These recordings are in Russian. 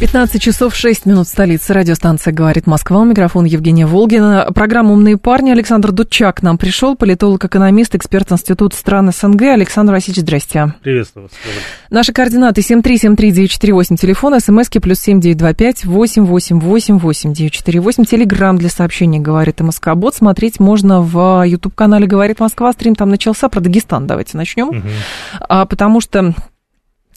15 часов 6 минут столицы. Радиостанция «Говорит Москва». У микрофона Евгения Волгина. Программа «Умные парни». Александр Дудчак к нам пришел. Политолог-экономист, эксперт Института стран СНГ. Александр Васильевич, здрасте. Приветствую вас. Наши координаты 7373948, телефон, смски плюс 7925 888 948, телеграмм для сообщений «Говорит МСК Бот». Смотреть можно в YouTube-канале «Говорит Москва». Стрим там начался. Про Дагестан давайте начнем. Угу. А, потому что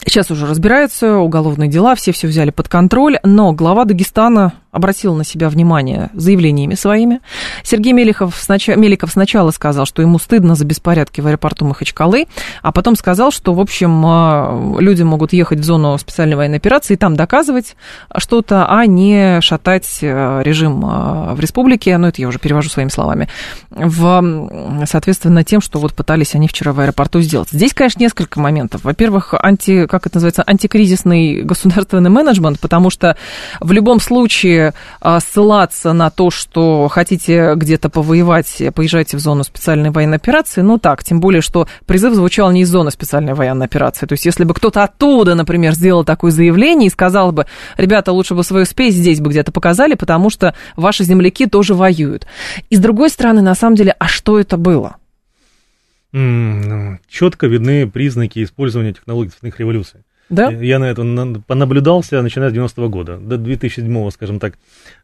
Сейчас уже разбираются уголовные дела, все все взяли под контроль, но глава Дагестана обратил на себя внимание заявлениями своими. Сергей Меликов, снач... Меликов сначала сказал, что ему стыдно за беспорядки в аэропорту Махачкалы, а потом сказал, что, в общем, а, люди могут ехать в зону специальной военной операции и там доказывать что-то, а не шатать э, режим а, в республике, ну, это я уже перевожу своими словами, в, соответственно, тем, что вот пытались они вчера в аэропорту сделать. Здесь, конечно, несколько моментов. Во-первых, анти, как это называется, антикризисный государственный менеджмент, потому что в любом случае а, ссылаться на то, что хотите где-то повоевать, поезжайте в зону специальной военной операции, ну так, тем более, что призыв звучал не из зоны специальной военной операции. То есть, если бы кто-то оттуда, например, сделал такое заявление и сказал бы, ребята, лучше бы свою спесь здесь бы где-то показали, потому что ваши земляки тоже воюют. И с другой стороны, на самом деле, а что это было? Mm, четко видны признаки использования технологий цветных революций. Да? Я на это понаблюдался, начиная с 90-го года, до 2007-го, скажем так,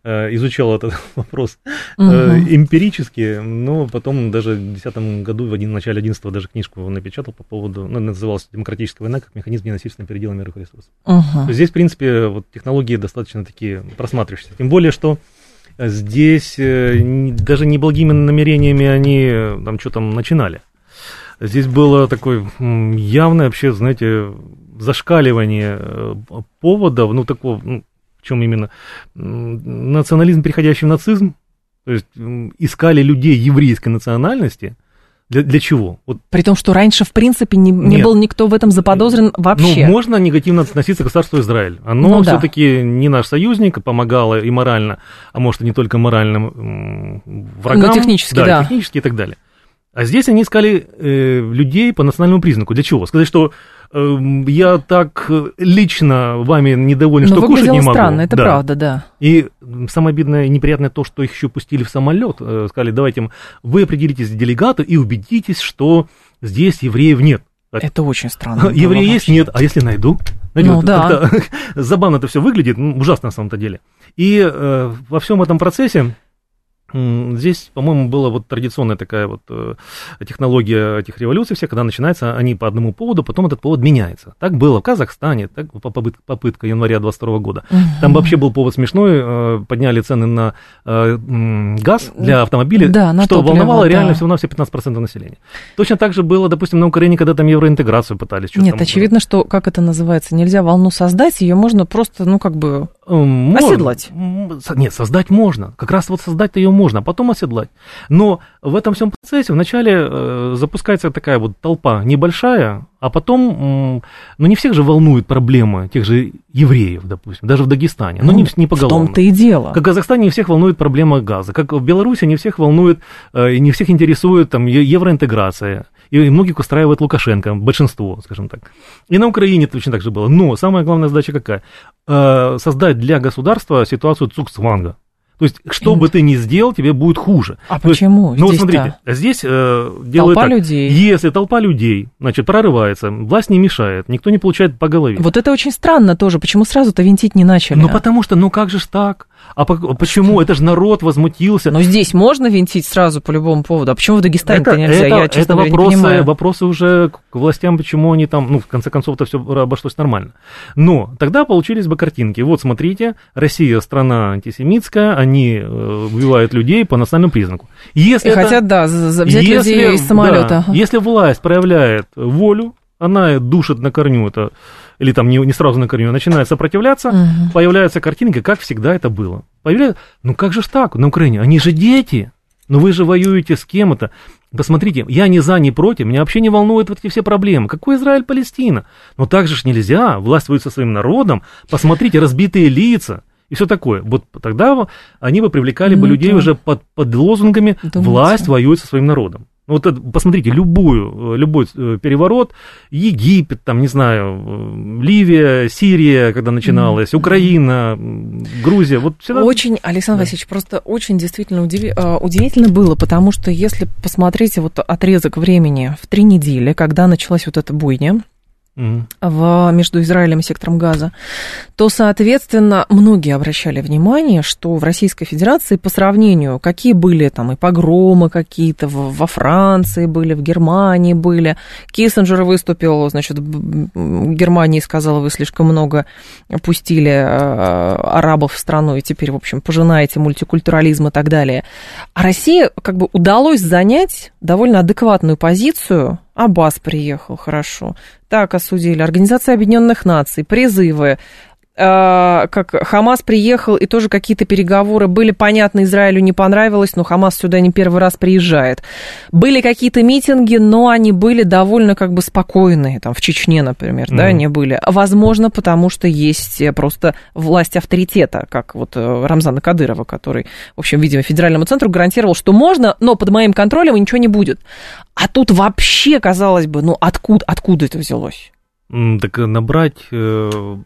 э, изучал этот вопрос угу. эмпирически, но потом даже в 2010 году, в один, начале 11-го даже книжку напечатал по поводу, ну, называлась «Демократическая война как механизм ненасильственного передела мировых ресурсов». Угу. Здесь, в принципе, вот технологии достаточно такие просматривающиеся. Тем более, что здесь даже неблагими намерениями они там что там начинали. Здесь было такое явное вообще, знаете, зашкаливание э, поводов, ну, такого, ну, в чем именно, национализм, переходящий в нацизм, то есть искали людей еврейской национальности, для, для чего? Вот. При том, что раньше, в принципе, не, не был никто в этом заподозрен вообще. Ну, можно негативно относиться к государству Израиль. Оно ну, все-таки да. не наш союзник, помогало и морально, а может, и не только моральным врагам. Ну, технически, да. да. технически и так далее. А здесь они искали э, людей по национальному признаку. Для чего? Сказать, что я так лично вами недоволен, Но что кушать не могу. странно, это да. правда, да. И самое обидное и неприятное то, что их еще пустили в самолет. Э, сказали, давайте вы определитесь делегата и убедитесь, что здесь евреев нет. Это очень странно. Евреи есть? Нет. А если найду? Найду. Ну, да. Забавно это все выглядит, ну, ужасно на самом-то деле. И э, во всем этом процессе Здесь, по-моему, была вот традиционная такая вот э, технология этих революций всех, когда начинается они по одному поводу, потом этот повод меняется. Так было в Казахстане, так попытка, января 22 года. Угу. Там вообще был повод смешной, э, подняли цены на э, газ для автомобилей, да, на что топливо, волновало да. реально всего на все 15% населения. Точно так же было, допустим, на Украине, когда там евроинтеграцию пытались. Нет, там, очевидно, что, как это называется, нельзя волну создать, ее можно просто, ну, как бы можно. оседлать. Нет, создать можно. Как раз вот создать-то ее можно, а потом оседлать. Но в этом всем процессе вначале э, запускается такая вот толпа небольшая, а потом, ну не всех же волнуют проблемы тех же евреев, допустим, даже в Дагестане, но ну, не, не поголовно. В том-то и дело. Как в Казахстане не всех волнует проблема газа, как в Беларуси не всех волнует, э, не всех интересует там евроинтеграция. И многих устраивает Лукашенко, большинство, скажем так. И на Украине точно так же было. Но самая главная задача какая? Э, создать для государства ситуацию цуксванга. То есть, что бы ты ни сделал, тебе будет хуже. А То почему? Есть, ну, вот смотрите, здесь э, делают толпа так. людей. Если толпа людей, значит, прорывается, власть не мешает, никто не получает по голове. Вот это очень странно тоже. Почему сразу-то винтить не начали? Ну, а? потому что, ну как же ж так? А по, почему? Что? Это же народ возмутился. Но здесь можно винтить сразу по любому поводу. А почему в Дагестане-то это, нельзя? Это, Я, честно это говоря, вопросы, не понимаю. вопросы уже к властям, почему они там, ну, в конце концов, это все обошлось нормально. Но тогда получились бы картинки. Вот, смотрите, Россия страна антисемитская, они э, убивают людей по национальному признаку. Если И это, хотят, да, взять если, людей из самолета. Да, если власть проявляет волю, она душит на корню это, или там не, не сразу на корню, начинает сопротивляться, угу. появляется картинка, как всегда это было. Появляется, ну как же ж так на Украине? Они же дети, но вы же воюете с кем-то. Посмотрите, я не за, не против, меня вообще не волнуют вот эти все проблемы. Какой Израиль-Палестина? Но так же ж нельзя, власть воюет со своим народом, посмотрите, разбитые лица и все такое. Вот тогда они бы привлекали ну, бы людей да. уже под, под лозунгами? «власть воюет со своим народом». Ну, вот это, посмотрите, любую, любой э, переворот, Египет, там, не знаю, э, Ливия, Сирия, когда начиналась, Украина, Грузия, вот всегда... Очень, Александр да. Васильевич, просто очень действительно удиви... Э, удивительно было, потому что если посмотреть вот отрезок времени в три недели, когда началась вот эта бойня, в, между Израилем и сектором Газа, то, соответственно, многие обращали внимание, что в Российской Федерации по сравнению, какие были там и погромы какие-то, во Франции были, в Германии были, Киссинджер выступил, значит, в Германии сказал, вы слишком много пустили э, арабов в страну, и теперь, в общем, пожинаете мультикультурализм и так далее. А России как бы удалось занять довольно адекватную позицию Аббас приехал, хорошо. Так осудили. Организация Объединенных Наций, призывы, как Хамас приехал, и тоже какие-то переговоры были, понятно, Израилю не понравилось, но Хамас сюда не первый раз приезжает. Были какие-то митинги, но они были довольно как бы спокойные, там в Чечне, например, mm. да, они были. Возможно, потому что есть просто власть авторитета, как вот э, Рамзана Кадырова, который, в общем, видимо, федеральному центру гарантировал, что можно, но под моим контролем и ничего не будет. А тут вообще, казалось бы, ну откуда, откуда это взялось? Так набрать э,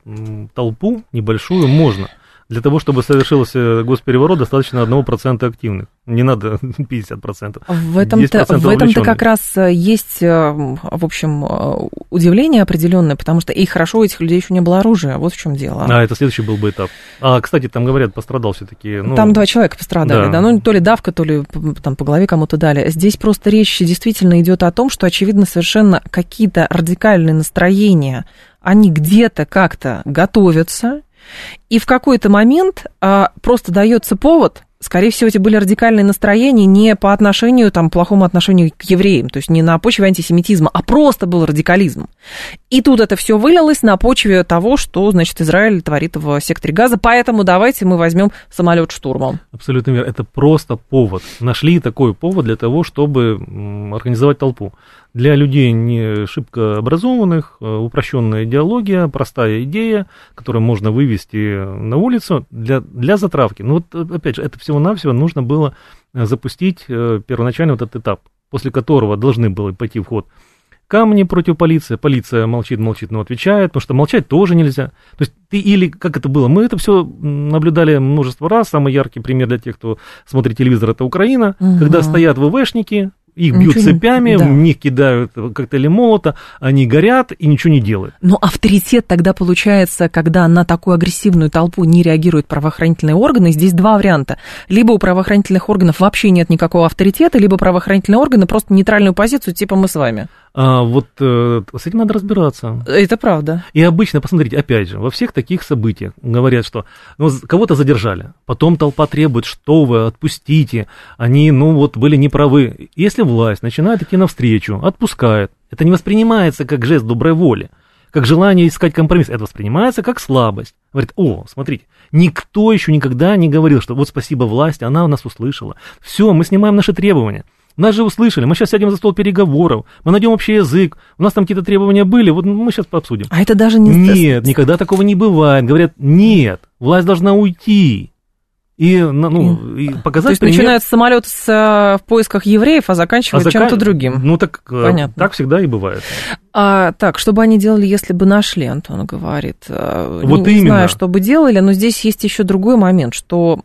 толпу небольшую можно. Для того, чтобы совершился госпереворот, достаточно 1% активных. Не надо 50%. В этом-то, в этом-то как раз э, есть, э, в общем, э, удивление определенное, потому что и хорошо, у этих людей еще не было оружия. Вот в чем дело. А, это следующий был бы этап. А, кстати, там говорят, пострадал все-таки. Ну... Там два человека пострадали, да. да. Ну, то ли давка, то ли там по голове кому-то дали. Здесь просто речь действительно идет о том, что, очевидно, совершенно какие-то радикальные настроения, они где-то как-то готовятся, и в какой-то момент а, просто дается повод скорее всего, эти были радикальные настроения не по отношению, там, плохому отношению к евреям, то есть не на почве антисемитизма, а просто был радикализм. И тут это все вылилось на почве того, что, значит, Израиль творит в секторе газа, поэтому давайте мы возьмем самолет штурмом. Абсолютно верно. Это просто повод. Нашли такой повод для того, чтобы организовать толпу. Для людей не шибко образованных, э, упрощенная идеология, простая идея, которую можно вывести на улицу для, для затравки. Ну вот, опять же, это всего-навсего нужно было э, запустить э, первоначально вот этот этап, после которого должны были пойти в ход камни против полиции, полиция молчит, молчит, но отвечает, потому что молчать тоже нельзя. То есть ты или, как это было, мы это все наблюдали множество раз, самый яркий пример для тех, кто смотрит телевизор, это Украина, угу. когда стоят ВВшники, их бьют ничего цепями, да. в них кидают коктейли молота, они горят и ничего не делают. Но авторитет тогда получается, когда на такую агрессивную толпу не реагируют правоохранительные органы, здесь два варианта. Либо у правоохранительных органов вообще нет никакого авторитета, либо правоохранительные органы просто нейтральную позицию, типа мы с вами. А, вот э, с этим надо разбираться. Это правда. И обычно, посмотрите, опять же, во всех таких событиях говорят, что ну, кого-то задержали, потом толпа требует, что вы, отпустите, они, ну вот, были неправы. Если власть начинает идти навстречу, отпускает, это не воспринимается как жест доброй воли, как желание искать компромисс, это воспринимается как слабость. Говорит, о, смотрите, никто еще никогда не говорил, что вот спасибо власти, она нас услышала. Все, мы снимаем наши требования. Нас же услышали, мы сейчас сядем за стол переговоров, мы найдем общий язык, у нас там какие-то требования были, вот мы сейчас пообсудим. А это даже не... Нет, никогда такого не бывает. Говорят, нет, власть должна уйти. И, ну, и показать То есть пример... начинают самолет с, э, в поисках евреев, а заканчивают а зака... чем-то другим. Ну, так, э, Понятно. так всегда и бывает. А, так, что бы они делали, если бы нашли, Антон говорит. Э, вот не, именно. Не знаю, что бы делали, но здесь есть еще другой момент, что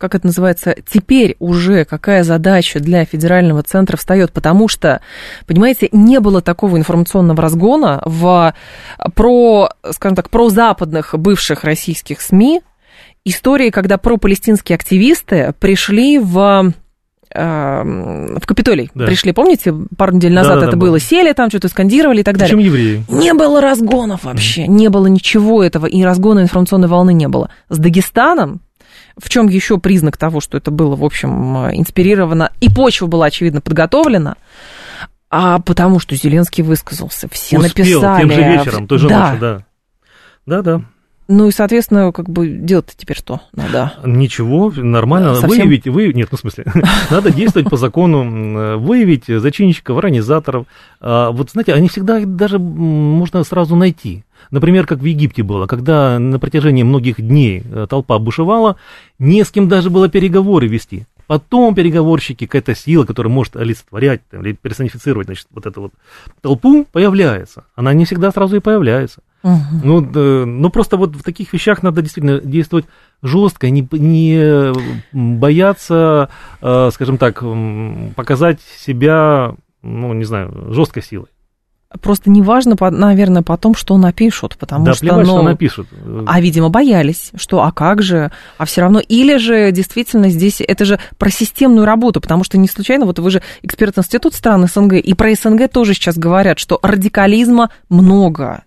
как это называется, теперь уже какая задача для федерального центра встает, потому что, понимаете, не было такого информационного разгона в про, скажем так, про западных бывших российских СМИ, истории, когда пропалестинские активисты пришли в э, в Капитолий да. пришли, помните, пару недель назад да, да, это да, было, сели там, что-то скандировали и так далее. Причем евреи. Не было разгонов вообще, mm. не было ничего этого, и разгона информационной волны не было. С Дагестаном в чем еще признак того, что это было, в общем, инспирировано, и почва была, очевидно, подготовлена, А потому что Зеленский высказался, все Успел, написали. тем же вечером, той же да. ночью, да. Да-да. Ну и, соответственно, как бы делать теперь что? Да. Ничего, нормально. Совсем? Выявить, вы, нет, ну в смысле, надо действовать по закону, выявить зачинщиков, организаторов. А, Вот знаете, они всегда даже можно сразу найти. Например, как в Египте было, когда на протяжении многих дней э, толпа бушевала, не с кем даже было переговоры вести. Потом переговорщики, какая-то сила, которая может олицетворять там, или персонифицировать значит, вот эту вот толпу, появляется. Она не всегда сразу и появляется. Мгм. Ну, да, ну, просто вот в таких вещах надо действительно действовать жестко, не, не бояться, э, скажем так, показать себя, ну, не знаю, жесткой силой. Просто неважно, наверное, потом, что напишут, потому да, что, плевать, ну, что напишут. А, видимо, боялись, что а как же, а все равно, или же действительно здесь это же про системную работу, потому что не случайно, вот вы же эксперт институт стран СНГ, и про СНГ тоже сейчас говорят, что радикализма много.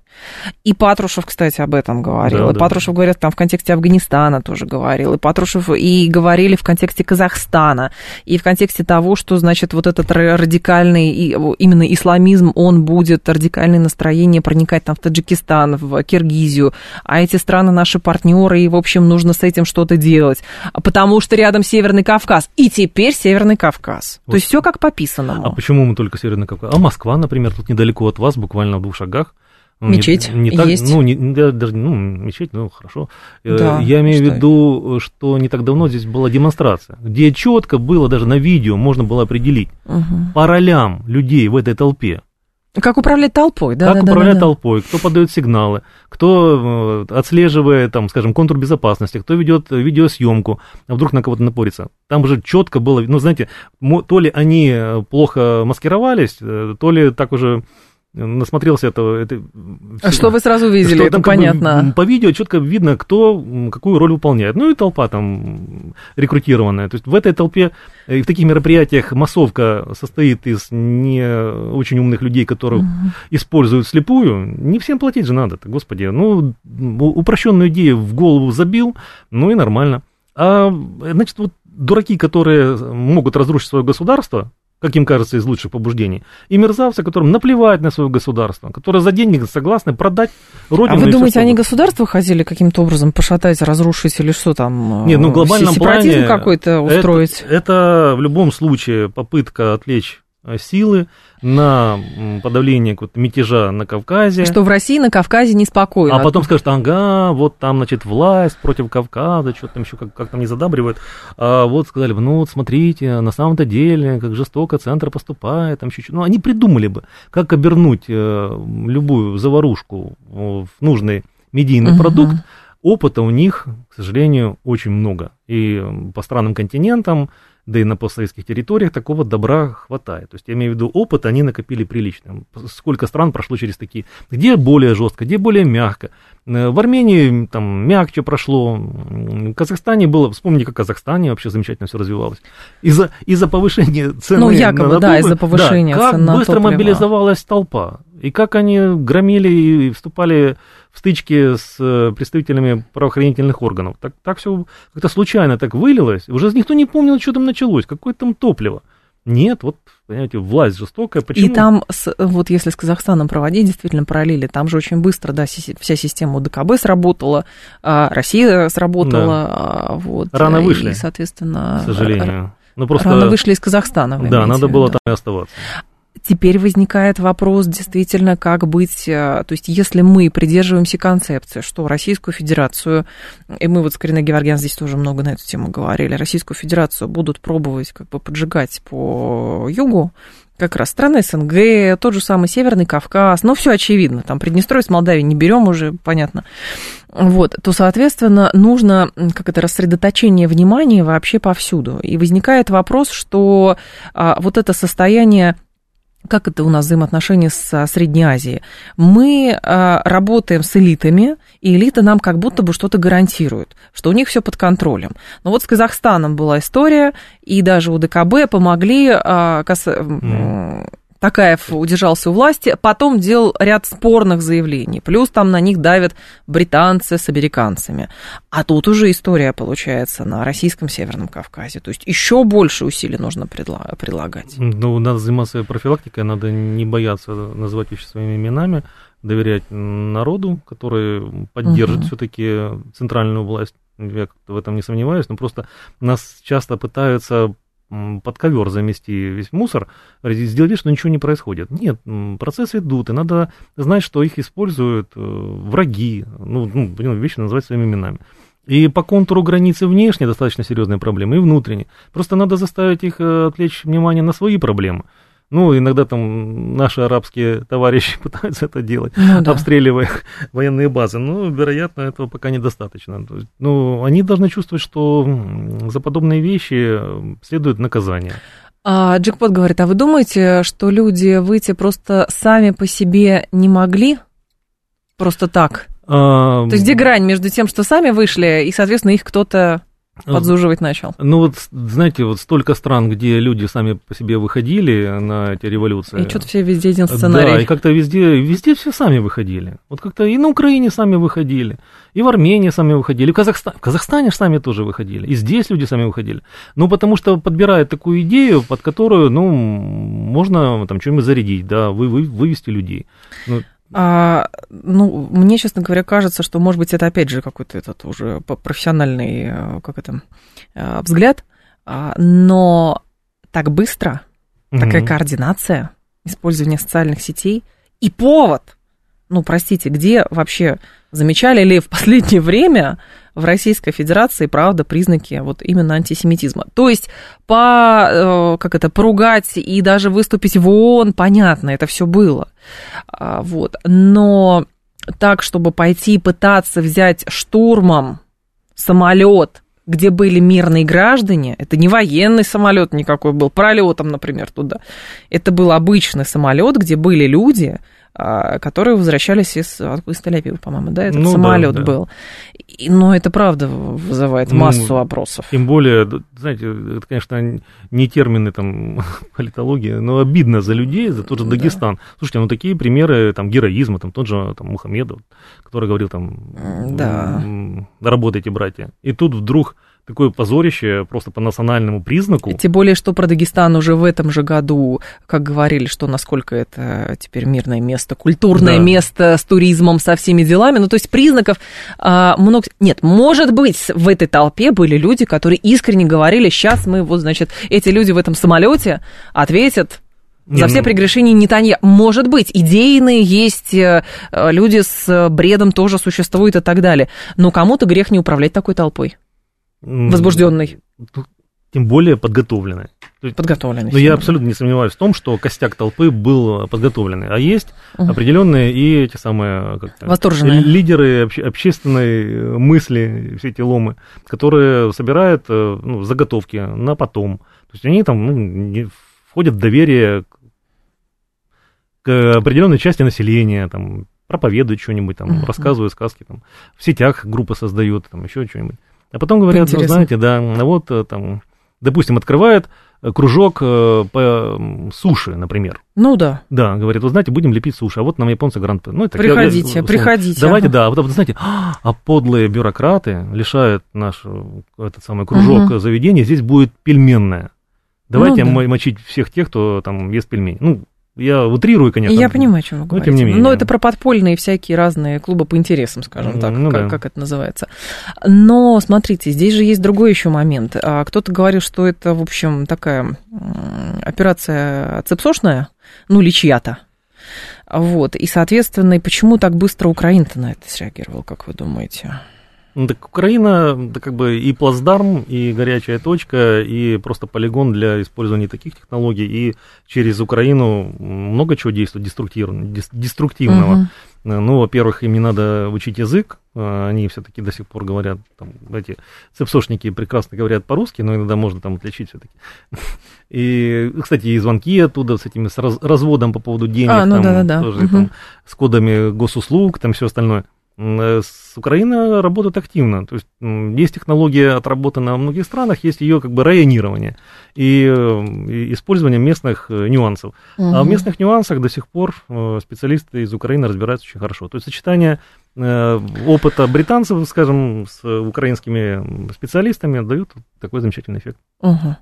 И Патрушев, кстати, об этом говорил. Да, и да. Патрушев говорит, там в контексте Афганистана тоже говорил. И Патрушев и говорили в контексте Казахстана. И в контексте того, что, значит, вот этот ра- радикальный, именно исламизм, он будет, радикальное настроение проникать там в Таджикистан, в Киргизию. А эти страны наши партнеры, и, в общем, нужно с этим что-то делать. Потому что рядом Северный Кавказ. И теперь Северный Кавказ. Вот. То есть все как по писанному. А почему мы только Северный Кавказ? А Москва, например, тут недалеко от вас, буквально в двух шагах. Ну, не- Мечеть не, так, есть. Ну, не, не- даже, ну, мечеть, ну, хорошо. Э, Да, Я имею в виду, что не так давно здесь была демонстрация, где четко было, даже на видео можно было определить Мгм. по ролям людей в этой толпе. Как управлять толпой, да? как да, управлять да, да. толпой, кто подает сигналы, кто э, отслеживает, там, скажем, контур безопасности, кто ведет видеосъемку, а вдруг на кого-то напорится. Там же четко было, ну, знаете, то ли они э, плохо маскировались, то ли так уже насмотрелся этого. Это, А что вы сразу видели, что это там бы, понятно. м, по видео четко видно, кто какую роль выполняет. Ну и толпа там рекрутированная. То есть в этой толпе э, и в таких мероприятиях массовка состоит из не очень умных людей, которых используют слепую. Не всем платить же надо, господи. Ну, упрощенную идею в голову забил, ну и нормально. А, значит, вот дураки, которые могут разрушить свое государство, как им кажется, из лучших побуждений, и мерзавцы, которым наплевать на свое государство, которые за деньги согласны продать родину. А вы думаете, они государство хотели каким-то образом пошатать, разрушить или что там? Нет, ну в э, глобальном плане какой-то это- устроить? Это, в любом случае попытка отвлечь э, силы на подавление мятежа на Кавказе. Что в России на Кавказе неспокойно. А потом скажут, ага, вот там, значит, власть против Кавказа, что там еще, как, как там не задабривают. А вот сказали бы, ну вот смотрите, на самом-то деле, как жестоко центр поступает, там еще Ну, они придумали бы, как обернуть э, любую заварушку в нужный медийный Мгм. продукт. Опыта у них, к сожалению, очень много. И по странным континентам, да и на постсоветских территориях такого добра хватает. То есть я имею в виду опыт, они накопили прилично. Сколько стран прошло через такие, где более жестко, где более мягко. Э, В Армении там мягче прошло, в Казахстане было, вспомните, как в Казахстане вообще замечательно все развивалось. Из-за из повышения цены Ну, якобы, на да, из-за повышения как цен на быстро топливо. мобилизовалась толпа, и как они громили и вступали в стычки с э, представителями правоохранительных органов. Так, так все как-то случайно так вылилось. Уже никто не помнил, что там началось, какое там топливо. Нет, вот, понимаете, власть жестокая. Почему? И там, вот если с Казахстаном проводить действительно параллели, там же очень быстро, да, вся система УДКБ сработала, а, Россия сработала, а, вот. Рано и, вышли, соответственно, к сожалению. Ну, просто... рано вышли из Казахстана. Да, надо было виду. там и оставаться. Теперь возникает вопрос действительно, как быть, э, то есть если мы придерживаемся концепции, что Российскую Федерацию, и мы вот с Кариной Геворгян здесь тоже много на эту тему говорили, Российскую Федерацию будут пробовать как бы поджигать по югу, как раз страны СНГ, тот же самый Северный Кавказ, ну, все очевидно, там Приднестровье с Молдавией не берем уже, понятно, вот, то, соответственно, нужно, как это, рассредоточение внимания вообще повсюду. И возникает вопрос, что а, вот это состояние как это у нас взаимоотношения с Средней Азией? Мы а, работаем с элитами, и элита нам как будто бы что-то гарантирует, что у них все под контролем. Но вот с Казахстаном была история, и даже у ДКБ помогли а, кас- м, Такаев удержался у власти, потом делал ряд спорных заявлений, плюс там на них давят британцы с американцами. А тут уже история получается на российском Северном Кавказе, то есть еще больше усилий нужно прилагать. Ну, надо заниматься профилактикой, надо не бояться называть вещи своими именами, доверять народу, который поддержит угу. все-таки центральную власть. Я в этом не сомневаюсь, но просто нас часто пытаются под ковер замести весь мусор, сделать вид, что ничего не происходит. Нет, процессы идут, и надо знать, что их используют э, враги, ну, ну вещи называть своими именами. И по контуру границы внешне достаточно серьезные проблемы, и внутренне. Просто надо заставить их э, отвлечь внимание на свои проблемы. Ну, иногда там наши арабские товарищи пытаются это делать, ну, да. обстреливая военные базы. Но, вероятно, этого пока недостаточно. Ну, они должны чувствовать, что за подобные вещи следует наказание. А Джекпот говорит, а вы думаете, что люди выйти просто сами по себе не могли? Просто так? А... То есть где грань между тем, что сами вышли, и, соответственно, их кто-то Подзуживать начал. Ну вот, знаете, вот столько стран, где люди сами по себе выходили на эти революции. И что-то все везде один сценарий. Да, и как-то везде, везде все сами выходили. Вот как-то и на Украине сами выходили, и в Армении сами выходили, в, Казахстане, в Казахстане сами тоже выходили, и здесь люди сами выходили. Ну, потому что подбирают такую идею, под которую, ну, можно там что-нибудь зарядить, да, вы, вы, вывести людей. Ну, а, ну, мне, честно говоря, кажется, что, может быть, это опять же какой-то этот уже профессиональный, э, как это, э, взгляд, а, но так быстро, угу. такая координация, использование социальных сетей и повод, ну, простите, где вообще замечали ли в последнее время в Российской Федерации, правда, признаки вот именно антисемитизма. То есть по, э, как это, поругать и даже выступить в ООН, понятно, это все было. А, вот. Но так, чтобы пойти пытаться взять штурмом самолет, где были мирные граждане, это не военный самолет никакой был, пролетом, например, туда. Это был обычный самолет, где были люди, которые возвращались из, из Тель-Авива, по-моему, да, этот ну, самолет да, да. был. И, но это правда вызывает ну, массу вопросов. Тем более, знаете, это, конечно, не термины там политологии, но обидно за людей, за тот же Дагестан. Да. Слушайте, ну такие примеры там героизма, там тот же там Мухаммедов, который говорил там, да. работайте, братья. И тут вдруг такое позорище просто по национальному признаку. Тем более, что про Дагестан уже в этом же году, как говорили, что насколько это теперь мирное место, культурное да. место с туризмом, со всеми делами. Ну, то есть признаков а, много... Нет, может быть, в этой толпе были люди, которые искренне говорили, сейчас мы, вот, значит, эти люди в этом самолете ответят за все ну прегрешения Нетанья. Может быть, идейные есть, э, люди с бредом тоже существуют и так далее. Но кому-то грех не управлять такой толпой возбужденный. Тем более подготовленный. Подготовленный. Но я абсолютно не сомневаюсь в том, что костяк толпы был подготовленный. А есть угу. определенные и эти самые как Восторженные. лидеры обще, общественной мысли, все эти ломы, которые собирают э, ну, заготовки на потом. То есть они там ну, входят в доверие к определенной части населения, там, проповедуют что-нибудь, там, рассказывают сказки, там, в сетях группы создают, там, еще что-нибудь. А потом говорят, ну, знаете, да, ну вот э, там, допустим, открывает э, кружок э, по суши, например. Ну да. Да, говорит, вы знаете, будем лепить суши, а вот нам японцы грант... Ну, это, приходите, я, приходите. Давайте, ага. да, а вот, знаете, а подлые бюрократы лишают наш этот самый кружок угу. заведения, здесь будет пельменная. Давайте ну, да. мочить всех тех, кто там ест пельмени. Ну, я утрирую, конечно. Я понимаю, о чем вы говорите. Но, тем не менее. Но это про подпольные всякие разные клубы по интересам, скажем так, ну, как, да. как это называется. Но, смотрите, здесь же есть другой еще момент. А кто-то говорит, что это, в общем, такая операция цепсошная, ну, или чья-то. Вот, и, соответственно, и почему так быстро Украина-то на это среагировала, как вы думаете? Ну, так Украина, да, как бы и плацдарм, и горячая точка, и просто полигон для использования таких технологий, и через Украину много чего действует деструктивного. деструктивного. Угу. Ну, во-первых, им не надо учить язык, а, они все-таки до сих пор говорят, там, эти цепсошники прекрасно говорят по-русски, но иногда можно там отличить все-таки. И, кстати, и звонки оттуда с этими с разводом по поводу денег, а, ну, там, да, да, да. тоже угу. там, с кодами госуслуг, там все остальное. Э, с Украиной работает активно. То есть есть технология отработана во многих странах, есть ее как бы районирование и, и использование местных э, нюансов. Угу. А в местных нюансах до сих пор э, специалисты из Украины разбираются очень хорошо. То есть сочетание опыта британцев, скажем, с украинскими специалистами дают такой замечательный эффект. Угу.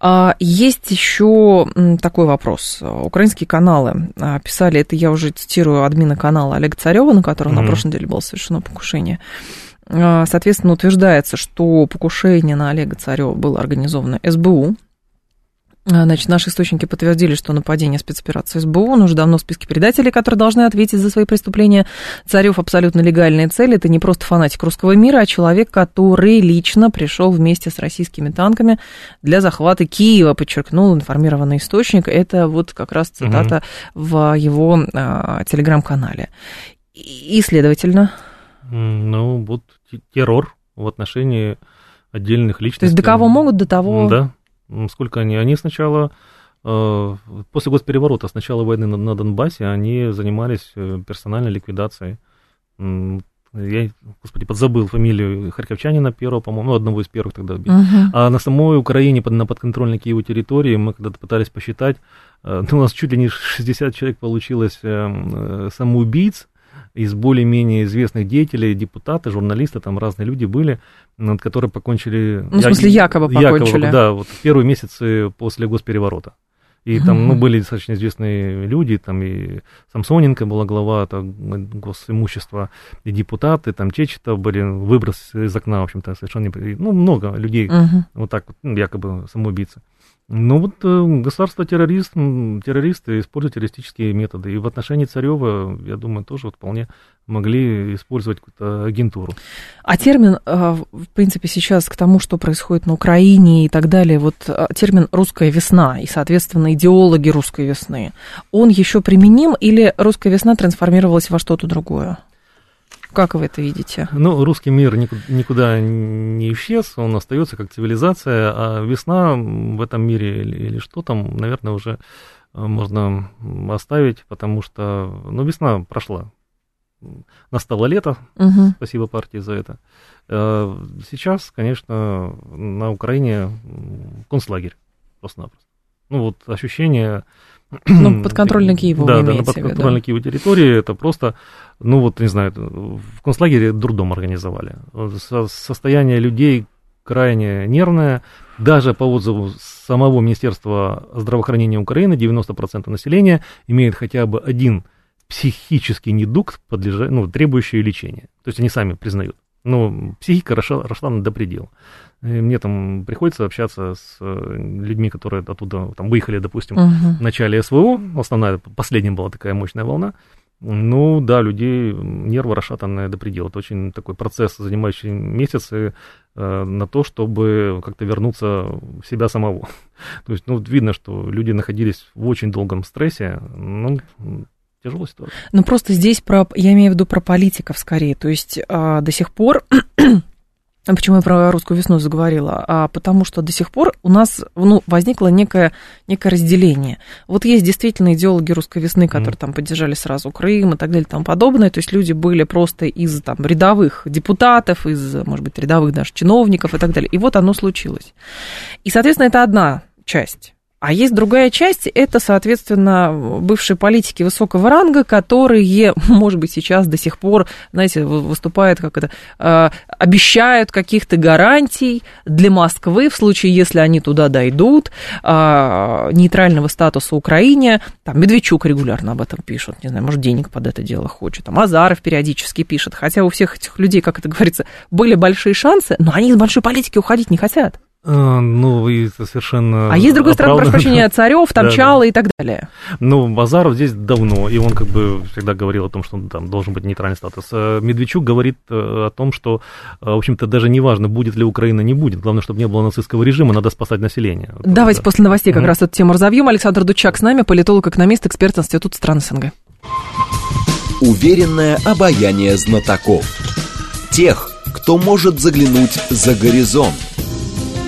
А, есть еще такой вопрос. Украинские каналы а, писали, это я уже цитирую админа канала Олега Царева, на котором угу. на прошлой неделе было совершено покушение. А, соответственно, утверждается, что покушение на Олега Царева было организовано СБУ, значит, наши источники подтвердили, что нападение спецоперации СБУ, он уже давно в списке предателей, которые должны ответить за свои преступления. Царев абсолютно легальная цель. Это не просто фанатик русского мира, а человек, который лично пришел вместе с российскими танками для захвата Киева, подчеркнул информированный источник. Это вот как раз цитата угу. в его а, телеграм-канале. И, следовательно... Ну, вот террор в отношении отдельных личностей. То есть до кого могут, до того... Да, Сколько они? Они сначала, э, после госпереворота, с начала войны на, на Донбассе, они занимались э, персональной ликвидацией. Я, господи, подзабыл фамилию харьковчанина первого, по-моему, ну, одного из первых тогда убил. Uh-huh. А на самой Украине, на подконтрольной Киеву территории, мы когда-то пытались посчитать, ну, у нас чуть ли не 60 человек получилось самоубийц, из более-менее известных деятелей, депутаты, журналисты, там разные люди были, которые покончили... Ну, в смысле, якобы покончили. Якобы, да, вот первые месяцы после госпереворота. И там, ну, были достаточно известные люди, там и Самсоненко была глава там, госимущества, и депутаты, там Чечетов были, выброс из окна, в общем-то, совершенно... Ну, много людей, uh-huh. вот так вот, ну, якобы самоубийцы. Ну вот э, государство-террорист, террористы используют террористические методы. И в отношении Царева, я думаю, тоже вот вполне могли использовать какую-то агентуру. А термин, э, в принципе, сейчас к тому, что происходит на Украине и так далее, вот э, термин «русская весна» и, соответственно, идеологи русской весны, он еще применим или русская весна трансформировалась во что-то другое? Как вы это видите? Ну, русский мир никуда не исчез, он остается как цивилизация, а весна в этом мире или, или что там, наверное, уже э, можно оставить, потому что, ну, весна прошла. Настало лето, угу. спасибо партии за это. Э, сейчас, конечно, на Украине концлагерь просто-напросто. Ну, вот ощущение ну, подконтрольно Киеву Да, да, на подконтрольной да? Киеву территории это просто, ну вот, не знаю, в концлагере дурдом организовали. Состояние людей крайне нервное. Даже по отзыву самого Министерства здравоохранения Украины 90% населения имеет хотя бы один психический недуг, подлежа... ну, требующий лечения. То есть они сами признают. Но психика росла, росла до предела. И мне там приходится общаться с э, людьми, которые оттуда там, выехали, допустим, uh-huh. в начале СВО. Основная, последняя была такая мощная волна. Ну, да, людей нервы расшатанные до предела. Это очень такой процесс, занимающий месяцы э, на то, чтобы как-то вернуться в себя самого. То есть, ну, видно, что люди находились в очень долгом стрессе. Ну, тяжелая ситуация. Ну, просто здесь про, я имею в виду про политиков скорее. То есть, э, до сих пор а Почему я про русскую весну заговорила? А потому что до сих пор у нас ну, возникло некое, некое разделение. Вот есть действительно идеологи русской весны, которые mm. там поддержали сразу Крым и так далее и тому подобное. То есть люди были просто из там, рядовых депутатов, из, может быть, рядовых даже чиновников и так далее. И вот оно случилось. И, соответственно, это одна часть. А есть другая часть, это, соответственно, бывшие политики высокого ранга, которые, может быть, сейчас до сих пор, знаете, выступают как это, э, обещают каких-то гарантий для Москвы в случае, если они туда дойдут, э, нейтрального статуса Украине. Там Медведчук регулярно об этом пишет, не знаю, может, денег под это дело хочет. Там Азаров периодически пишет. Хотя у всех этих людей, как это говорится, были большие шансы, но они из большой политики уходить не хотят. А, ну, вы совершенно... А есть, с другой стороны, прошу прощения, Царев, там Чало и так далее. Ну, Базаров здесь давно, и он как бы всегда говорил о том, что там должен быть нейтральный статус. А Медведчук говорит э, о том, что, э, в общем-то, даже не важно, будет ли Украина, не будет. Главное, чтобы не было нацистского режима, надо спасать население. Давайте да. после новостей как mm-hmm. раз эту тему разовьем. Александр Дучак с нами, политолог, экономист, эксперт Института стран СНГ. Уверенное обаяние знатоков. Тех, кто может заглянуть за горизонт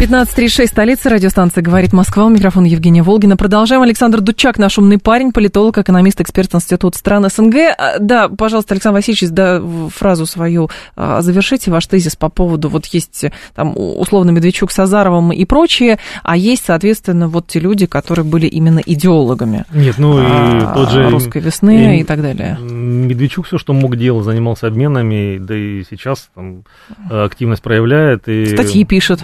15.36, столица, радиостанция «Говорит Москва». У микрофона Евгения Волгина. Продолжаем. Александр Дудчак, наш умный парень, политолог, экономист, эксперт Института стран СНГ. А, да, пожалуйста, Александр Васильевич, да, фразу свою а, завершите, ваш тезис по поводу, вот есть там условно Медведчук с Азаровым и прочие, а есть, соответственно, вот те люди, которые были именно идеологами. Нет, ну и а, тот же... Русской весны и, и так далее. Медведчук все, что мог делать, занимался обменами, да и сейчас там активность проявляет. И... Статьи пишет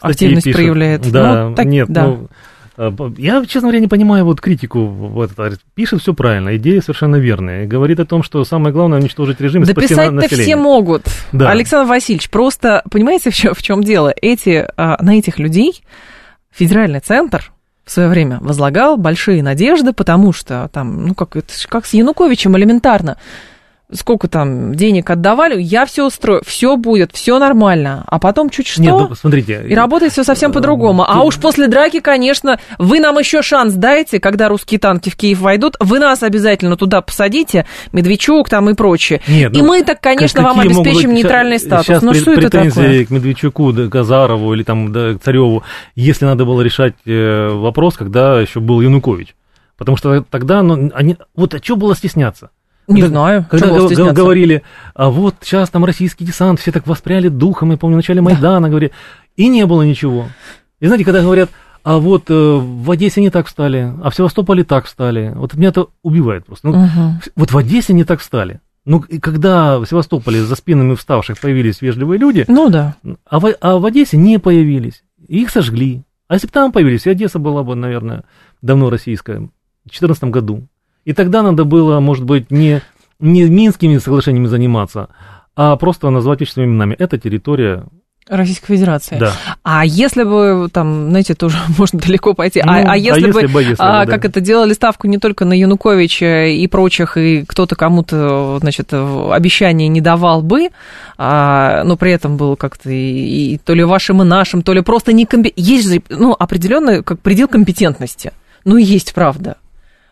активность пишут. проявляет. Да, ну, так, нет, да. ну, а, я, честно говоря, не понимаю вот критику. Вот, пишет все правильно, идея совершенно верная. Говорит о том, что самое главное уничтожить режим и да спасти население. все могут. Да. Александр Васильевич, просто понимаете, в чем, в чем дело? Эти, а, на этих людей федеральный центр в свое время возлагал большие надежды, потому что там, ну как, это, как с Януковичем элементарно сколько там денег отдавали, я все устрою, все будет, все нормально. А потом чуть что, Нет, ну, смотрите, и работает все совсем э, по-другому. А уж после драки, конечно, вы нам еще шанс дайте, когда русские танки в Киев войдут, вы нас обязательно туда посадите, Медведчук там и прочее. Нет, и ну, мы так, конечно, вам обеспечим быть, нейтральный статус. Сейчас ну что это такое? к Медведчуку, да, Казарову или там да, к Цареву, если надо было решать э, вопрос, когда еще был Янукович. Потому что тогда, ну, они, вот а что было стесняться? Не когда, знаю. Когда г- говорили, а вот сейчас там российский десант, все так воспряли духом, я помню, в начале Майдана да. говорили, и не было ничего. И знаете, когда говорят, а вот э, в Одессе не так встали, а в Севастополе так встали, вот меня это убивает просто. Ну, угу. Вот в Одессе не так встали. Ну, и когда в Севастополе за спинами вставших появились вежливые люди, ну да. А в, а в Одессе не появились, их сожгли. А если бы там появились, и Одесса была бы, наверное, давно российская, в 2014 году. И тогда надо было, может быть, не, не Минскими соглашениями заниматься, а просто назвать вещественными именами. Это территория Российской Федерации. Да. А если бы, там, знаете, тоже можно далеко пойти, а, ну, а, а если, а бы, бы если а, бы, как это, делали ставку не только на Януковича и прочих, и кто-то кому-то, значит, обещания не давал бы, а, но при этом был как-то и, и то ли вашим и нашим, то ли просто не комби... Есть же, ну, определенный как предел компетентности. Ну, есть правда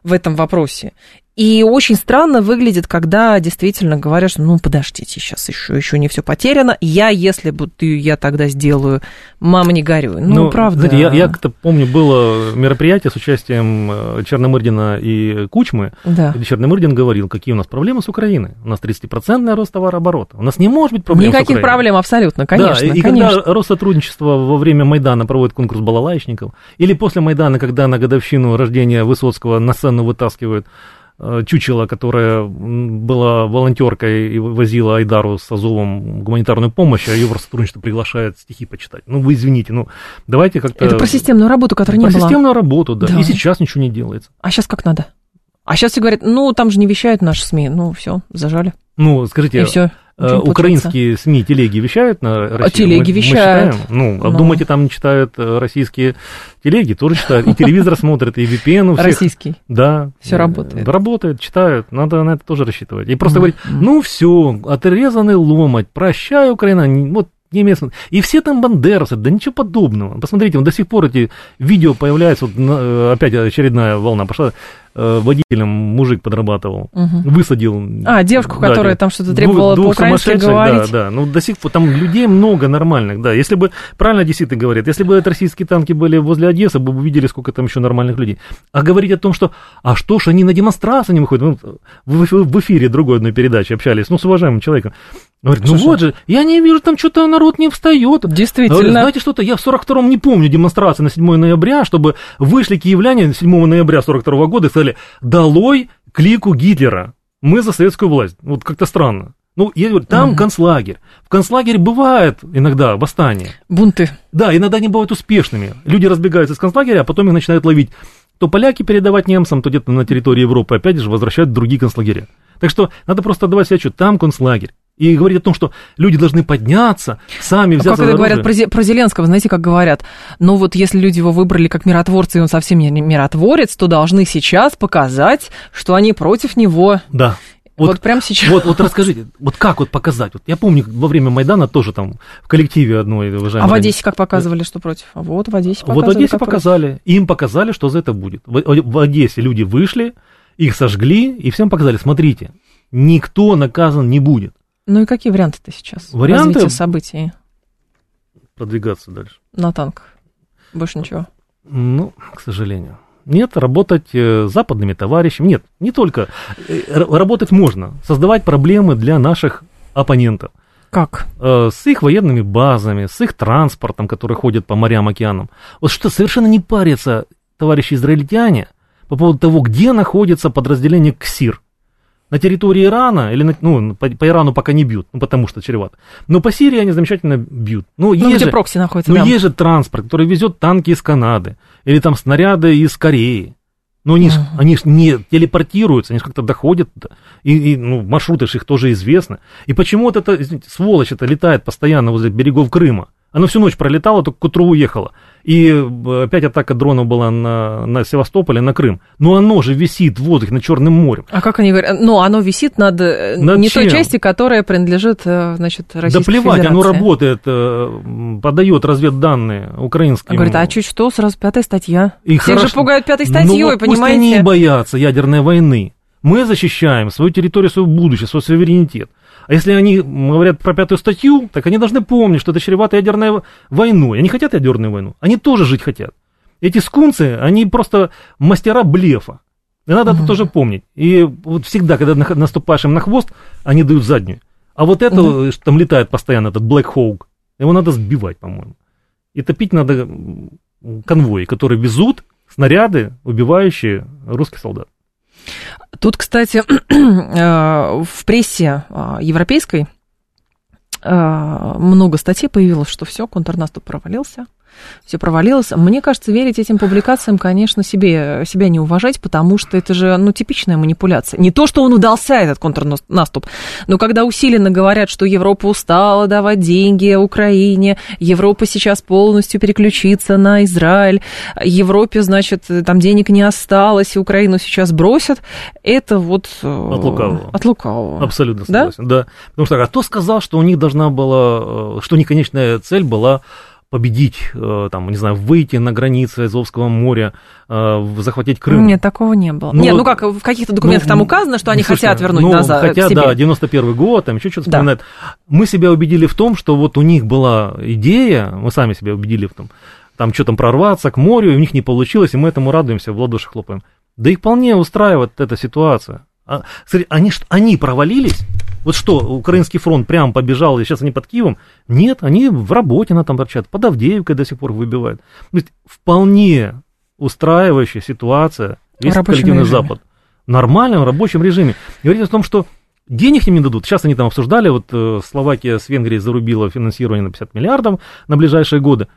в этом вопросе. И очень странно выглядит, когда действительно говорят, что ну подождите, сейчас еще, еще не все потеряно. Я, если бы ты, я тогда сделаю, мама не горюй. Ну, ну правда. Знаете, я, я как-то помню, было мероприятие с участием э, Черномырдина и Кучмы, да. где Черномырдин говорил, какие у нас проблемы с Украиной. У нас 30% рост товарооборота. У нас не может быть проблем Никаких с проблем абсолютно, конечно. Да, и, конечно. когда Россотрудничество во время Майдана проводит конкурс балалайчников, или после Майдана, когда на годовщину рождения Высоцкого на сцену вытаскивают Э, чучело, которая была волонтеркой и возила Айдару с Азовом гуманитарную помощь, а ее в сотрудничество приглашает стихи почитать. Ну, вы извините, ну, давайте как-то... Это про системную работу, которая не про была. Про системную работу, да. да. И сейчас ничего не делается. А сейчас как надо? А сейчас все говорят, ну, там же не вещают наши СМИ. Ну, все, зажали. Ну, скажите, и все. Э, украинские СМИ, телеги вещают на Россию? А телеги мы, вещают. Мы ну, а Но... думаете, там не читают э, российские телеги? Тоже читают. И телевизор смотрят, и VPN у всех. Российский? Да. Все работает? Работает, читают. Надо на это тоже рассчитывать. И просто говорить, ну все, отрезанный ломать, прощай, Украина. Вот немецким. И все там бандеровцы, да ничего подобного. Посмотрите, вот до сих пор эти видео появляются, вот э, опять очередная волна пошла, э, водителем мужик подрабатывал, угу. высадил. А, девушку, да, которая там что-то требовала по-украински говорить. Да, да, ну до сих пор, там людей много нормальных, да. Если бы, правильно одесситы говорят, если бы это российские танки были возле Одессы, бы вы видели, сколько там еще нормальных людей. А говорить о том, что, а что ж, они на демонстрации не выходят, ну, в, в эфире другой одной передачи общались, ну, с уважаемым человеком. Говорит, ну вот же, я не вижу, там что-то народ не встает. Действительно. Говорит, знаете что-то, я в 42-м не помню демонстрации на 7 ноября, чтобы вышли киевляне 7 ноября 42 -го года и сказали, долой клику Гитлера, мы за советскую власть. Вот как-то странно. Ну, я говорю, там угу. концлагерь. В концлагере бывает иногда восстание. Бунты. Да, иногда они бывают успешными. Люди разбегаются из концлагеря, а потом их начинают ловить. То поляки передавать немцам, то где-то на территории Европы опять же возвращают в другие концлагеря. Так что надо просто отдавать себе отчет, там концлагерь и говорить о том, что люди должны подняться, сами взяться Как это говорят про, про Зеленского, знаете, как говорят, ну вот если люди его выбрали как миротворца, и он совсем не миротворец, то должны сейчас показать, что они против него. Да. Вот, вот прямо сейчас. Вот, вот расскажите, вот как вот показать? Вот я помню, во время Майдана тоже там в коллективе одной уважаемой... А в Одессе как показывали, что против? А вот в Одессе показали. Вот в Одессе показали. Против. Им показали, что за это будет. В, в Одессе люди вышли, их сожгли, и всем показали, смотрите, никто наказан не будет. Ну и какие варианты-то сейчас? Варианты? Развития событий. продвигаться дальше. На танках. Больше ничего. Ну, к сожалению. Нет, работать э, с западными товарищами. Нет, не только. Э, работать можно. Создавать проблемы для наших оппонентов. Как? Э, с их военными базами, с их транспортом, который ходит по морям, океанам. Вот что совершенно не парятся товарищи израильтяне по поводу того, где находится подразделение КСИР на территории Ирана, или на, ну, по, по Ирану пока не бьют, ну, потому что чревато. Но по Сирии они замечательно бьют. Ну, ну где же, прокси находится, Ну, да. есть же транспорт, который везет танки из Канады, или там снаряды из Кореи. Но они, uh-huh. ж, они ж не телепортируются, они же как-то доходят, и, и ну, маршруты же их тоже известны. И почему вот эта, извините, сволочь это летает постоянно возле берегов Крыма? Оно всю ночь пролетало, только к утру уехало. И э, опять атака дронов была на, на Севастополь, на Крым. Но оно же висит в воздухе над Черным морем. А как они говорят? Ну, оно висит над, э, над не чем? той части, которая принадлежит, э, значит, Российской Да плевать, Федерации. оно работает, подает разведданные украинские. Говорит, а чуть что, сразу пятая статья. И Всех хорошо. же пугают пятой статьей, ну, вот понимаете? Пусть они боятся ядерной войны. Мы защищаем свою территорию, свое будущее, свой суверенитет. А если они говорят про пятую статью, так они должны помнить, что это чревато ядерной войной. Они хотят ядерную войну, они тоже жить хотят. Эти скунцы, они просто мастера блефа. И надо угу. это тоже помнить. И вот всегда, когда наступаешь им на хвост, они дают заднюю. А вот это, угу. что там летает постоянно, этот Black Hawk, его надо сбивать, по-моему. И топить надо конвои, которые везут снаряды, убивающие русских солдат. Тут, кстати, э, в прессе э, европейской э, много статей появилось, что все, контрнаступ провалился все провалилось. Мне кажется, верить этим публикациям, конечно, себе, себя не уважать, потому что это же, ну, типичная манипуляция. Не то, что он удался, этот контрнаступ, но когда усиленно говорят, что Европа устала давать деньги Украине, Европа сейчас полностью переключится на Израиль, Европе, значит, там денег не осталось, и Украину сейчас бросят, это вот... Э, от лукавого. От лукавого. Абсолютно согласен, да? да. Потому что, а кто сказал, что у них должна была, э, что у них конечная цель была победить, э, там, не знаю, выйти на границы Азовского моря, э, захватить Крым. Нет, такого не было. Ну, Нет, ну как, в каких-то документах ну, там указано, что они слушай, хотят вернуть ну, назад хотя, к себе. да, 91 год, там еще что-то да. вспоминают. Мы себя убедили в том, что вот у них была идея, мы сами себя убедили в том, там что там прорваться к морю, и у них не получилось, и мы этому радуемся, в ладоши хлопаем. Да их вполне устраивает эта ситуация. А, смотри, они, они провалились, вот что, украинский фронт прям побежал, и сейчас они под Киевом? Нет, они в работе на там торчат, под Авдеевкой до сих пор выбивают. То есть вполне устраивающая ситуация, весь коллективный режиме. Запад. В нормальном рабочем режиме. Говорить о том, что денег им не дадут. Сейчас они там обсуждали, вот э, Словакия с Венгрией зарубила финансирование на 50 миллиардов на ближайшие годы.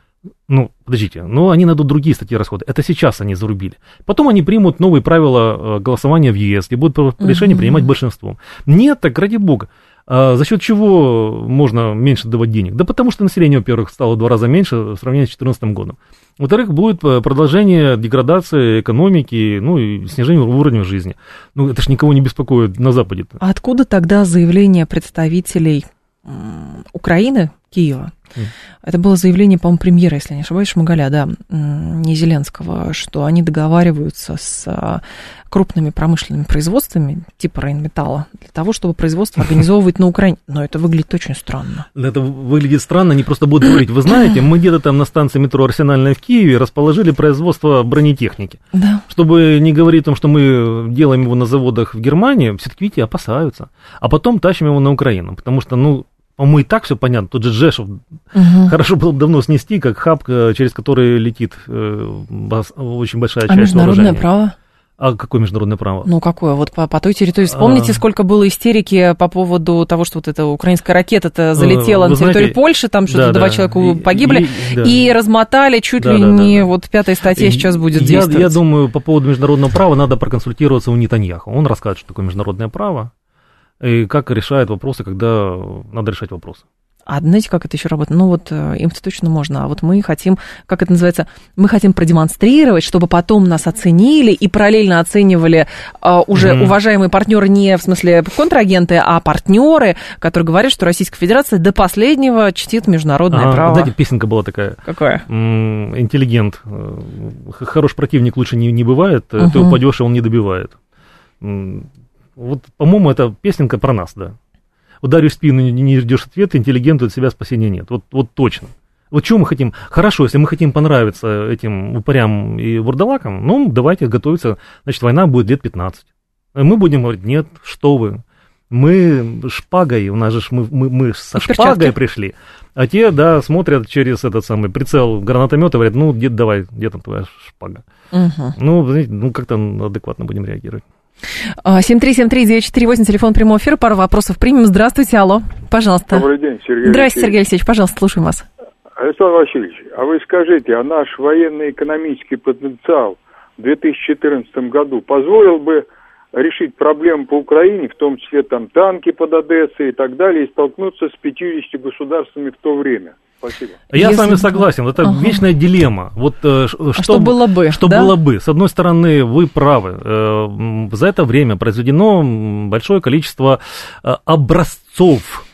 Ну, подождите, но они найдут другие статьи расхода. Это сейчас они зарубили. Потом они примут новые правила э, голосования в ЕС, и будут решение принимать большинством. Нет, так ради бога. А за счет чего можно меньше давать денег? Да потому что население, во-первых, стало в два раза меньше в сравнении с 2014 годом. Во-вторых, будет э, продолжение деградации экономики, ну и снижение уровня жизни. Ну, это ж никого не беспокоит на Западе. -то. А откуда тогда заявление представителей Украины, Киева. Mm. Это было заявление, по-моему, премьера, если не ошибаюсь, Шмагаля, да, не Зеленского, что они договариваются с а, крупными промышленными производствами, типа Рейнметалла, для того, чтобы производство организовывать на Украине. Но это выглядит очень странно. Это выглядит странно, они просто будут говорить, вы знаете, мы где-то там на станции метро Арсенальная в Киеве расположили производство бронетехники. Да. Чтобы не говорить о том, что мы делаем его на заводах в Германии, все-таки, видите, опасаются. А потом тащим его на Украину, потому что, ну, по-моему, и так все понятно. Тут же Джешев угу. хорошо было бы давно снести, как хаб, э, через который летит э, очень большая а часть международное вооружения. право? А какое международное право? Ну, какое? Вот по, по той территории. Вспомните, а... сколько было истерики по поводу того, что вот эта украинская ракета-то залетела Вы на территорию знаете, Польши, там что-то да, два да. человека погибли, и, да. и размотали чуть да, ли да, не да, вот пятая статья сейчас будет я, действовать. Я думаю, по поводу международного права надо проконсультироваться у Нетаньяху. Он расскажет, что такое международное право и как решает вопросы, когда надо решать вопросы. А знаете, как это еще работает? Ну вот э, им-то точно можно, а вот мы хотим, как это называется, мы хотим продемонстрировать, чтобы потом нас оценили и параллельно оценивали а, уже mm-hmm. уважаемые партнеры не в смысле контрагенты, а партнеры, которые говорят, что Российская Федерация до последнего чтит международное а, право. Знаете, песенка была такая. Какая? М-м, интеллигент. Э, хороший противник лучше не, не бывает, uh-huh. ты упадешь, и он не добивает. Вот, по-моему, это песенка про нас, да. Ударишь в спину, не ждешь ответа, интеллигенту от себя спасения нет. Вот, вот точно. Вот чего мы хотим? Хорошо, если мы хотим понравиться этим упырям и вурдалакам, ну, давайте готовиться, значит, война будет лет 15. Мы будем говорить, нет, что вы, мы шпагой, у нас же мы, мы, мы со шпагой пришли, а те, да, смотрят через этот самый прицел гранатомета и говорят, ну, дед, давай, где там твоя шпага? Угу. Ну, знаете, ну, как-то адекватно будем реагировать. 7373948, а, телефон прямого эфира, пару вопросов примем. Здравствуйте, алло, пожалуйста. Добрый день, Сергей Здравствуйте, Сергей Алексеевич, пожалуйста, слушаем вас. Александр Васильевич, а вы скажите, а наш военно-экономический потенциал в 2014 году позволил бы решить проблему по Украине, в том числе там танки под Одессой и так далее, и столкнуться с 50 государствами в то время? Спасибо. Я Если... с вами согласен. Это ага. вечная дилемма. Вот э, что, а что было бы? Что да? было бы? С одной стороны, вы правы. Э, за это время произведено большое количество э, образцов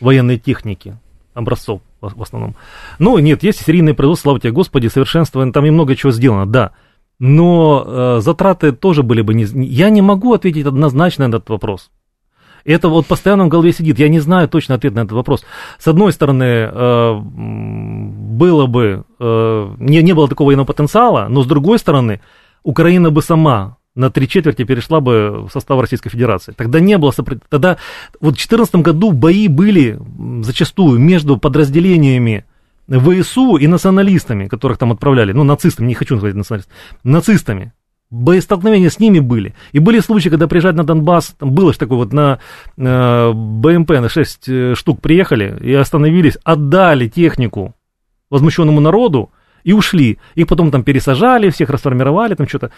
военной техники. Образцов в основном. Ну, нет, есть серийные производства, слава тебе, Господи, совершенство, там и много чего сделано, да но э, затраты тоже были бы не... Я не могу ответить однозначно на этот вопрос. Это вот постоянно в голове сидит. Я не знаю точно ответ на этот вопрос. С одной стороны, э, было бы, э, не, не было такого военного потенциала, но с другой стороны, Украина бы сама на три четверти перешла бы в состав Российской Федерации. Тогда не было сопротивления. Тогда вот в 2014 году бои были зачастую между подразделениями ВСУ и националистами, которых там отправляли, ну, нацистами, не хочу сказать националистами, нацистами. Боестолкновения с ними были. И были случаи, когда приезжать на Донбасс, там было же такое вот на э, БМП на 6 э, штук приехали и остановились, отдали технику возмущенному народу и ушли. Их потом там пересажали, всех расформировали, там что-то.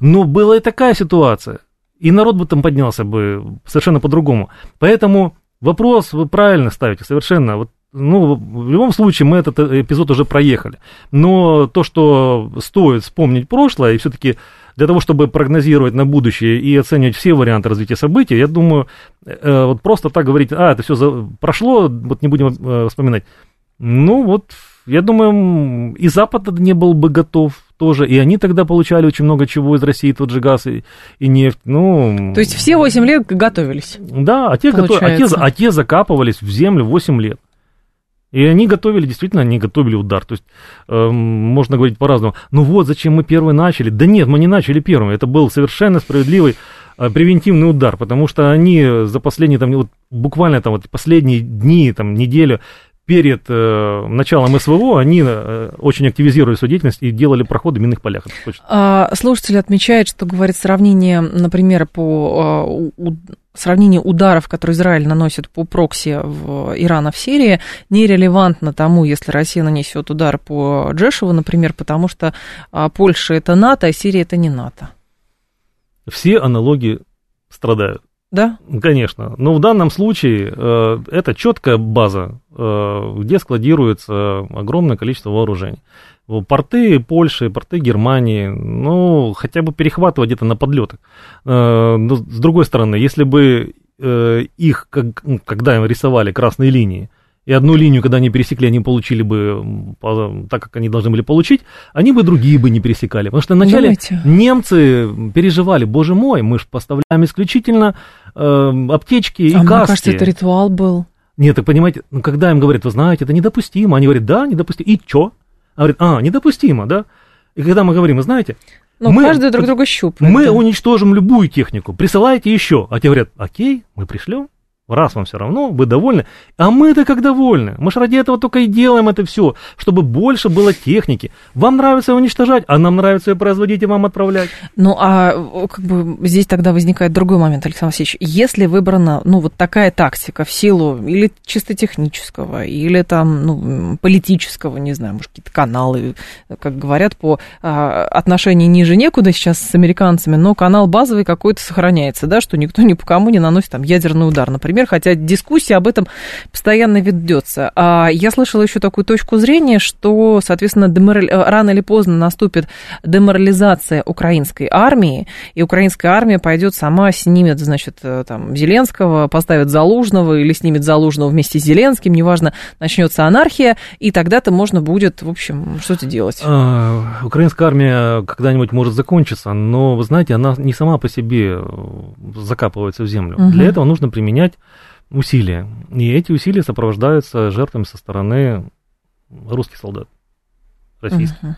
Но была и такая ситуация. И народ бы там поднялся бы совершенно по-другому. Поэтому вопрос вы правильно ставите, совершенно. Вот ну, в любом случае мы этот эпизод уже проехали. Но то, что стоит вспомнить прошлое, и все-таки для того, чтобы прогнозировать на будущее и оценивать все варианты развития событий, я думаю, э, вот просто так говорить, а, это все прошло, вот не будем э, вспоминать. Ну, вот, я думаю, и Запад не был бы готов тоже, и они тогда получали очень много чего из России, тот же газ и, и нефть, ну... То есть все 8 лет готовились? Да, а те, готов... а, те, а те закапывались в землю 8 лет. И они готовили, действительно, они готовили удар. То есть, э, можно говорить по-разному. Ну вот, зачем мы первые начали? Да нет, мы не начали первым. Это был совершенно справедливый э, превентивный удар, потому что они за последние, там, вот, буквально там, вот, последние дни, там, неделю перед э, началом СВО они э, очень активизировали свою деятельность и делали проходы в минных полях. А, слушатель отмечает, что говорит сравнение, например, по а, у, сравнение ударов, которые Израиль наносит по прокси в Ирана в Сирии, нерелевантно тому, если Россия нанесет удар по Джешеву, например, потому что а, Польша это НАТО, а Сирия это не НАТО. Все аналогии страдают. Да? Конечно. Но в данном случае э, это четкая база, э, где складируется огромное количество вооружений. Порты Польши, порты Германии, ну, хотя бы перехватывать где-то на подлетах. Э, но с другой стороны, если бы э, их, ну, когда им рисовали красные линии, и одну линию, когда они пересекли, они получили бы так, как они должны были получить, они бы другие бы не пересекали. Потому что вначале Думаете? немцы переживали, боже мой, мы же поставляем исключительно э, аптечки и а каски. мне кажется, это ритуал был. Нет, так понимаете, ну, когда им говорят, вы знаете, это недопустимо, они говорят, да, недопустимо. И что? Они говорят, а, недопустимо, да? И когда мы говорим, вы знаете, ну, мы, каждый друг друга щупает. Мы да. уничтожим любую технику, присылайте еще. А те говорят, окей, мы пришлем. Раз вам все равно, вы довольны. А мы-то как довольны. Мы же ради этого только и делаем это все, чтобы больше было техники. Вам нравится ее уничтожать, а нам нравится ее производить и вам отправлять. Ну, а как бы здесь тогда возникает другой момент, Александр Васильевич. Если выбрана, ну, вот такая тактика в силу или чисто технического, или там, ну, политического, не знаю, может, какие-то каналы, как говорят, по а, отношению ниже некуда сейчас с американцами, но канал базовый какой-то сохраняется, да, что никто ни по кому не наносит там ядерный удар, например например, хотя дискуссия об этом постоянно ведется. А я слышала еще такую точку зрения, что, соответственно, деморали... Э, рано или поздно наступит деморализация украинской армии, и украинская армия пойдет сама снимет, значит, э, там, Зеленского, поставит Залужного или снимет Залужного вместе с Зеленским, неважно, начнется анархия, и тогда-то можно будет, в общем, что-то делать. А, украинская армия когда-нибудь может закончиться, но, вы знаете, она не сама по себе закапывается в землю. Угу. Для этого нужно применять усилия. И эти усилия сопровождаются жертвами со стороны русский солдат, российский. Uh-huh.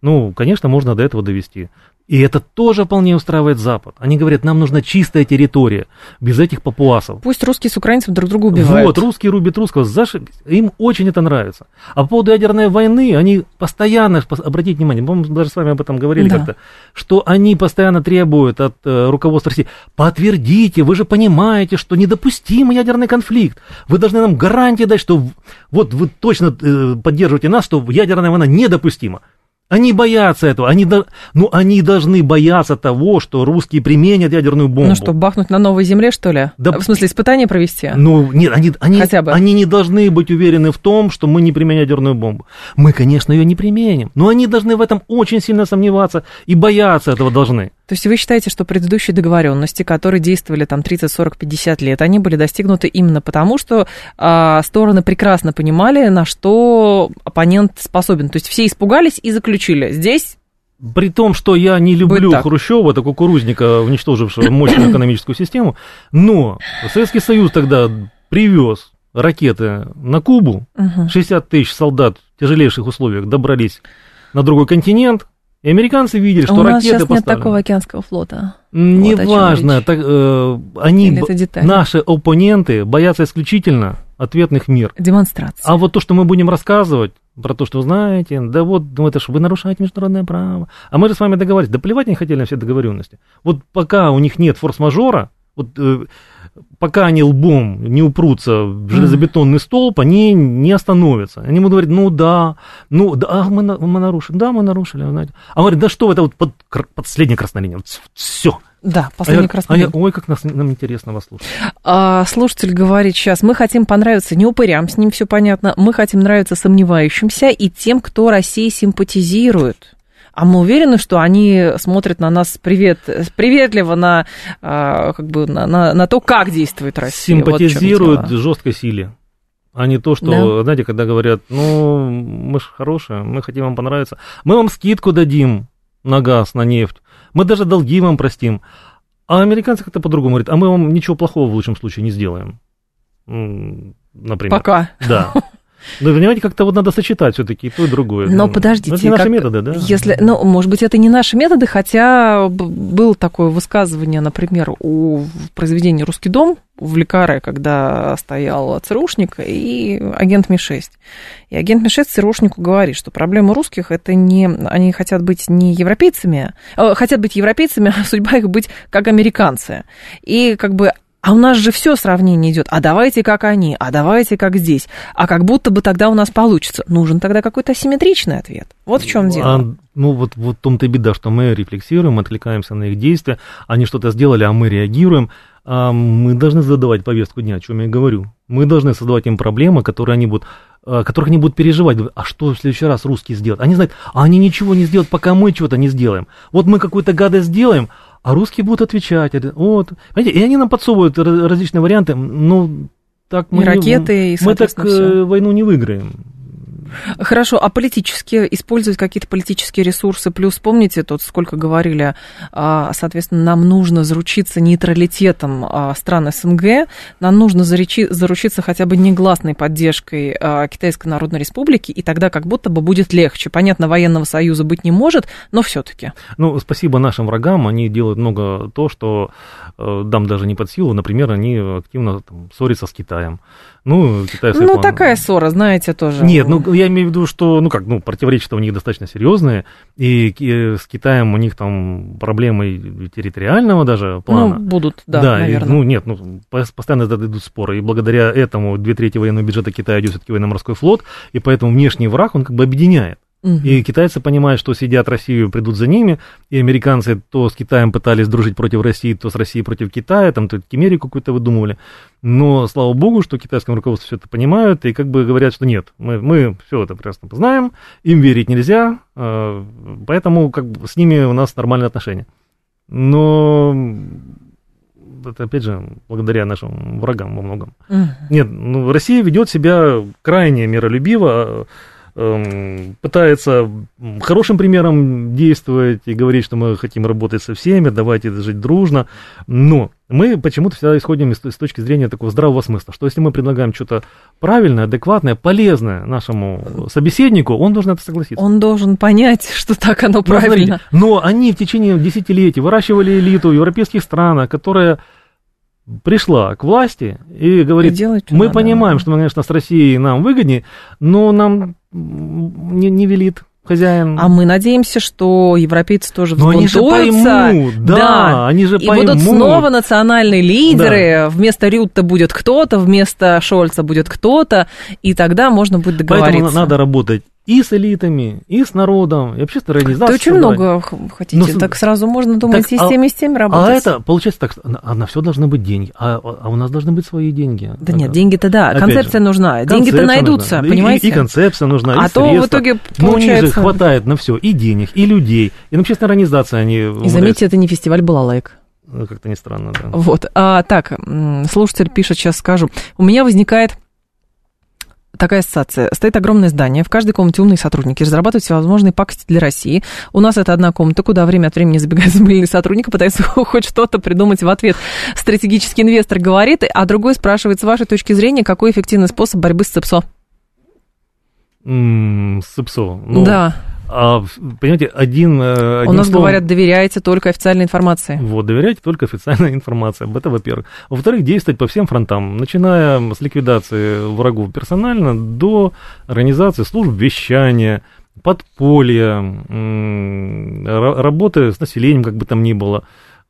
Ну, конечно, можно до этого довести. И это тоже вполне устраивает Запад. Они говорят, нам нужна чистая территория, без этих папуасов. Пусть русские с украинцем друг друга убивают. Вот, русские рубят русского, зашибись. Им очень это нравится. А по поводу ядерной войны, они постоянно, обратите внимание, мы даже с вами об этом говорили да. как-то, что они постоянно требуют от э, руководства России, подтвердите, вы же понимаете, что недопустим ядерный конфликт. Вы должны нам гарантии дать, что вот вы точно э, поддерживаете нас, что ядерная война недопустима. Они боятся этого. Они, до... ну, они должны бояться того, что русские применят ядерную бомбу. Ну что, бахнуть на новой земле, что ли? Да, в смысле, испытания провести? Ну, нет, они, они, Хотя бы. они не должны быть уверены в том, что мы не применим ядерную бомбу. Мы, конечно, ее не применим, но они должны в этом очень сильно сомневаться и бояться этого должны. То есть вы считаете, что предыдущие договоренности, которые действовали там 30, 40, 50 лет, они были достигнуты именно потому, что э, стороны прекрасно понимали, на что оппонент способен. То есть все испугались и заключили. Здесь при том, что я не люблю Хрущева, это кукурузника, уничтожившего мощную экономическую систему, но Советский Союз тогда привез ракеты на Кубу, 60 тысяч солдат в тяжелейших условиях добрались на другой континент, и американцы видели, что а у нас ракеты сейчас нет такого океанского флота. Неважно, вот так, э, они, наши оппоненты боятся исключительно ответных мер. Демонстрации. А вот то, что мы будем рассказывать про то, что знаете, да вот, ну это же вы нарушаете международное право. А мы же с вами договорились, да плевать не хотели на все договоренности. Вот пока у них нет форс-мажора, вот э, пока они лбом не упрутся в железобетонный столб, они не остановятся. Они ему говорят, ну да, ну да, а мы, мы нарушили, да, мы нарушили. Знаете. А он говорит, да что это вот под, последняя красная линия, вот, все. Да, последняя а красная линия. А ой, как нас, нам интересно вас слушать. А, слушатель говорит сейчас, мы хотим понравиться не упырям, с ним все понятно, мы хотим нравиться сомневающимся и тем, кто России симпатизирует. А мы уверены, что они смотрят на нас привет, приветливо на, а, как бы, на, на, на то, как действует Россия. Симпатизируют вот жесткой силе. А не то, что, да. знаете, когда говорят, ну, мы же хорошие, мы хотим вам понравиться, мы вам скидку дадим на газ, на нефть, мы даже долги вам простим. А американцы как-то по-другому говорят, а мы вам ничего плохого в лучшем случае не сделаем. Например. Пока. Да. Ну, понимаете, как-то вот надо сочетать все-таки и то, и другое. Но ну, подождите. Это не наши как, методы, да? Если, ну, может быть, это не наши методы, хотя было такое высказывание, например, у в произведении «Русский дом» в Лекаре, когда стоял ЦРУшник и агент Ми-6. И агент Ми-6 ЦРУшнику говорит, что проблема русских это не... Они хотят быть не европейцами, э, хотят быть европейцами, а судьба их быть как американцы. И как бы а у нас же все сравнение идет. А давайте как они, а давайте как здесь. А как будто бы тогда у нас получится. Нужен тогда какой-то асимметричный ответ. Вот в чем дело. А, ну вот, вот в том-то и беда, что мы рефлексируем, отвлекаемся на их действия, они что-то сделали, а мы реагируем. А мы должны задавать повестку дня, о чем я говорю. Мы должны создавать им проблемы, которые они будут а, которых они будут переживать, а что в следующий раз русские сделают? Они знают, а они ничего не сделают, пока мы чего-то не сделаем. Вот мы какую-то гадость сделаем, а русские будут отвечать. Вот. Понимаете, и они нам подсовывают различные варианты. Ну, так мы, и ракеты, не, и, мы так все. Э, войну не выиграем. Хорошо, а политически использовать какие-то политические ресурсы? Плюс помните, тут сколько говорили, а, соответственно, нам нужно заручиться нейтралитетом а, стран СНГ, нам нужно заручиться хотя бы негласной поддержкой а, Китайской Народной Республики, и тогда как будто бы будет легче. Понятно, военного союза быть не может, но все-таки. Ну, спасибо нашим врагам, они делают много то, что э, дам даже не под силу. Например, они активно там, ссорятся с Китаем. Ну, Китай Ну, такая ссора, знаете, тоже. Нет, ну, я имею в виду, что, ну, как, ну, противоречия у них достаточно серьезные, и с Китаем у них там проблемы территориального даже плана. Ну, будут, да, Да, наверное. И, ну, нет, ну, постоянно идут споры, и благодаря этому две трети военного бюджета Китая идет все-таки военно-морской флот, и поэтому внешний враг, он как бы объединяет. И китайцы понимают, что сидят Россию, придут за ними, и американцы то с Китаем пытались дружить против России, то с Россией против Китая, там то Кемерию какую-то выдумывали. Но, слава богу, что китайское руководство все это понимают, и как бы говорят, что нет, мы, мы все это прекрасно знаем, им верить нельзя, а, поэтому как бы с ними у нас нормальные отношения. Но это опять же благодаря нашим врагам во многом. Нет, ну, Россия ведет себя крайне миролюбиво, эм, пытается хорошим примером действовать и говорить, что мы хотим работать со всеми, давайте жить дружно, но мы почему-то всегда исходим из, с точки зрения такого здравого смысла, что если мы предлагаем что-то правильное, адекватное, полезное нашему собеседнику, он должен это согласиться. Он должен понять, что так оно правильно. Но, но они в течение десятилетий выращивали элиту в европейских странах, которая пришла к власти и говорит, и мы надо. понимаем, что, конечно, с Россией нам выгоднее, но нам не, не велит хозяин. А мы надеемся, что европейцы тоже взбунтуются. Но они же поймут, да, да, они же и поймут. И будут снова национальные лидеры, да. вместо Рютта будет кто-то, вместо Шольца будет кто-то, и тогда можно будет договориться. Поэтому надо работать и с элитами, и с народом, и общественной организацией. Ты очень много хотите, ну, так сразу можно думать так, и с тем, и с тем работать. А это, получается так, а на все должны быть деньги, а, а у нас должны быть свои деньги. Да нет, деньги-то да, Опять концепция же, нужна, деньги-то найдутся, нужна. понимаете? И, и концепция нужна, а и то средства. в итоге получается... Ну, у них же хватает на все, и денег, и людей, и на общественные организации они... И заметьте, это не фестиваль «Балалайк». Ну, как-то не странно, да. Вот, а, так, слушатель пишет, сейчас скажу. У меня возникает такая ассоциация. Стоит огромное здание, в каждой комнате умные сотрудники, разрабатывают всевозможные пакости для России. У нас это одна комната, куда время от времени забегает замыльный сотрудник, пытается хоть что-то придумать в ответ. Стратегический инвестор говорит, а другой спрашивает, с вашей точки зрения, какой эффективный способ борьбы с ЦИПСО? Mm, с ЦИПСО? Ну, да. А, понимаете, один... Э, У нас словом, говорят, доверяйте только официальной информации. Вот, доверяйте только официальной информации. Это, во-первых. Во-вторых, действовать по всем фронтам, начиная с ликвидации врагов персонально до организации служб вещания, подполья, работы с населением, как бы там ни было.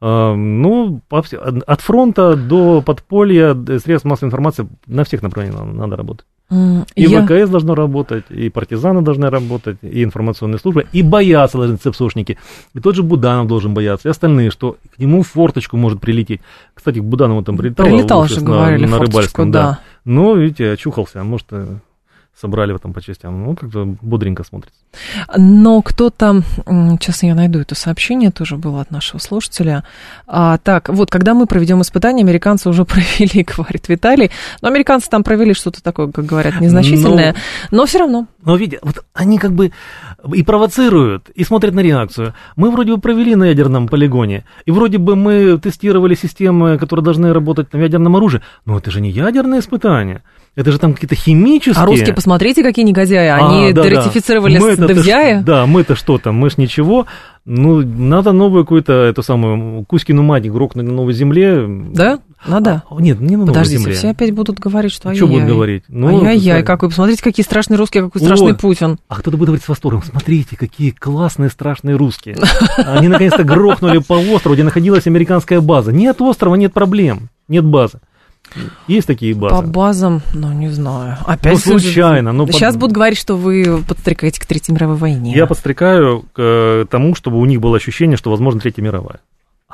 А, ну, от фронта до подполья, средств массовой информации на всех направлениях надо работать. И я... ВКС должно работать, и партизаны должны работать, и информационные службы, и бояться должны цепсошники. И тот же Буданов должен бояться, и остальные, что к нему в форточку может прилететь. Кстати, к Буданову там прилетало. Прилетал же, говорили, на, на рыбальском, да. да. Но, видите, очухался, а может, э, собрали в этом по частям. Ну, как-то бодренько смотрится. Но кто-то, сейчас я найду это сообщение, тоже было от нашего слушателя. А, так, вот, когда мы проведем испытания, американцы уже провели, говорит Виталий. Но американцы там провели что-то такое, как говорят, незначительное, но, но все равно. Но видите, вот они как бы и провоцируют, и смотрят на реакцию. Мы вроде бы провели на ядерном полигоне, и вроде бы мы тестировали системы, которые должны работать на ядерном оружии, но это же не ядерное испытание. Это же там какие-то химические... А русские, посмотрите, какие негодяи. А, Они а, да, ратифицировали да. с Девзяя. Да, мы-то что там, мы ж ничего. Ну, надо новую какую-то, эту самую, Кузькину мать грохнуть на новой земле. Да? Надо? А, нет, не на новой Подождите, земле. все опять будут говорить, что ай-яй. Что будут говорить? Ну, ай-яй-яй, как вы, посмотрите, какие страшные русские, какой страшный Ой. Путин. А кто-то будет говорить с восторгом, смотрите, какие классные, страшные русские. Они наконец-то грохнули по острову, где находилась американская база. Нет острова, нет проблем, нет базы. Есть такие базы? По базам, ну, не знаю. Опять ну, случайно. Ну, Сейчас под... будут говорить, что вы подстрекаете к Третьей мировой войне. Я подстрекаю к э, тому, чтобы у них было ощущение, что, возможно, Третья мировая.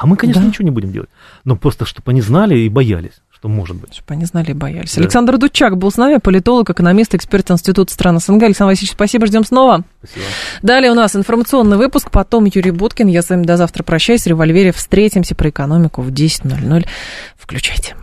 А мы, конечно, да? ничего не будем делать. Но просто, чтобы они знали и боялись, что может быть. Чтобы они знали и боялись. Да. Александр Дудчак был с нами, политолог, экономист, эксперт Института стран СНГ. Александр Васильевич, спасибо, ждем снова. Спасибо. Далее у нас информационный выпуск, потом Юрий Буткин. Я с вами до завтра прощаюсь. В револьвере встретимся про экономику в 10.00. Включайте.